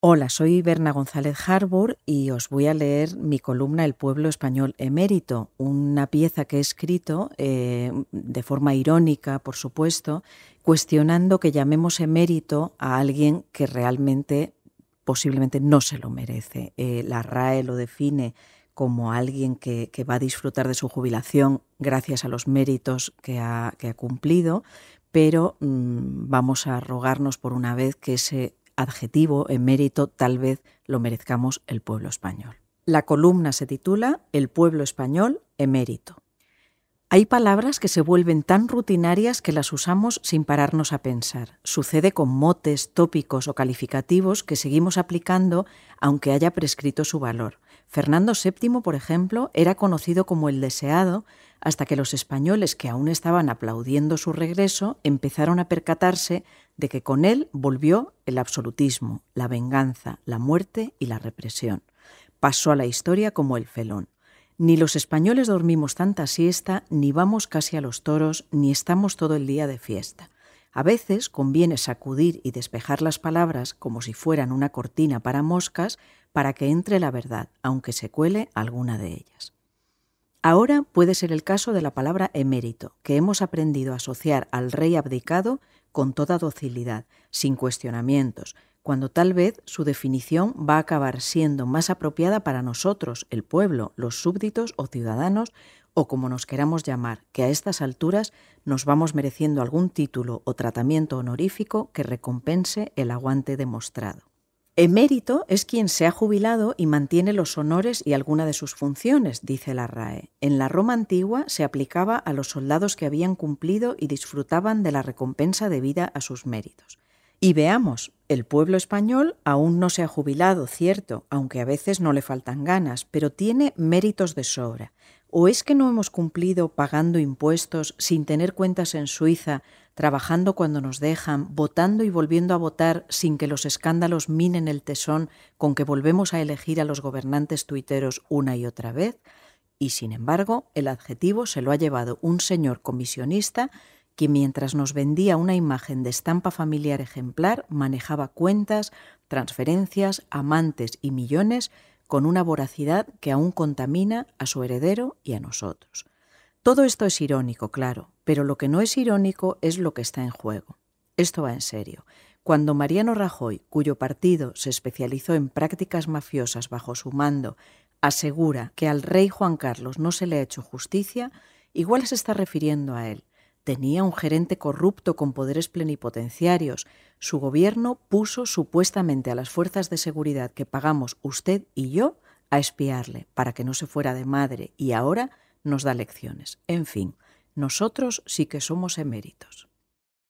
Hola, soy Berna González Harbour y os voy a leer mi columna El pueblo español emérito, una pieza que he escrito eh, de forma irónica, por supuesto, cuestionando que llamemos emérito a alguien que realmente posiblemente no se lo merece. Eh, la RAE lo define como alguien que, va a disfrutar de su jubilación gracias a los méritos que ha, cumplido, pero mm, vamos a rogarnos por una vez que ese adjetivo, emérito, tal vez lo merezcamos el pueblo español. La columna se titula El pueblo español emérito. Hay palabras que se vuelven tan rutinarias que las usamos sin pararnos a pensar. Sucede con motes, tópicos o calificativos que seguimos aplicando aunque haya prescrito su valor. Fernando VII, por ejemplo, era conocido como el deseado hasta que los españoles que aún estaban aplaudiendo su regreso empezaron a percatarse de que con él volvió el absolutismo, la venganza, la muerte y la represión. Pasó a la historia como el felón. Ni los españoles dormimos tanta siesta, ni vamos casi a los toros, ni estamos todo el día de fiesta. A veces conviene sacudir y despejar las palabras como si fueran una cortina para moscas para que entre la verdad, aunque se cuele alguna de ellas. Ahora puede ser el caso de la palabra emérito, que hemos aprendido a asociar al rey abdicado con toda docilidad, sin cuestionamientos, cuando tal vez su definición va a acabar siendo más apropiada para nosotros, el pueblo, los súbditos o ciudadanos, o como nos queramos llamar, que a estas alturas nos vamos mereciendo algún título o tratamiento honorífico que recompense el aguante demostrado. Emérito es quien se ha jubilado y mantiene los honores y alguna de sus funciones, dice la RAE. En la Roma antigua se aplicaba a los soldados que habían cumplido y disfrutaban de la recompensa debida a sus méritos. Y veamos, el pueblo español aún no se ha jubilado, cierto, aunque a veces no le faltan ganas, pero tiene méritos de sobra. ¿O es que no hemos cumplido pagando impuestos, sin tener cuentas en Suiza, trabajando cuando nos dejan, votando y volviendo a votar sin que los escándalos minen el tesón con que volvemos a elegir a los gobernantes tuiteros una y otra vez? Y sin embargo, el adjetivo se lo ha llevado un señor comisionista que mientras nos vendía una imagen de estampa familiar ejemplar, manejaba cuentas, transferencias, amantes y millones con una voracidad que aún contamina a su heredero y a nosotros. Todo esto es irónico, claro, pero lo que no es irónico es lo que está en juego. Esto va en serio. Cuando Mariano Rajoy, cuyo partido se especializó en prácticas mafiosas bajo su mando, asegura que al rey Juan Carlos no se le ha hecho justicia, igual se está refiriendo a él, tenía un gerente corrupto con poderes plenipotenciarios. Su gobierno puso supuestamente a las fuerzas de seguridad que pagamos usted y yo a espiarle para que no se fuera de madre y ahora nos da lecciones. En fin, nosotros sí que somos eméritos.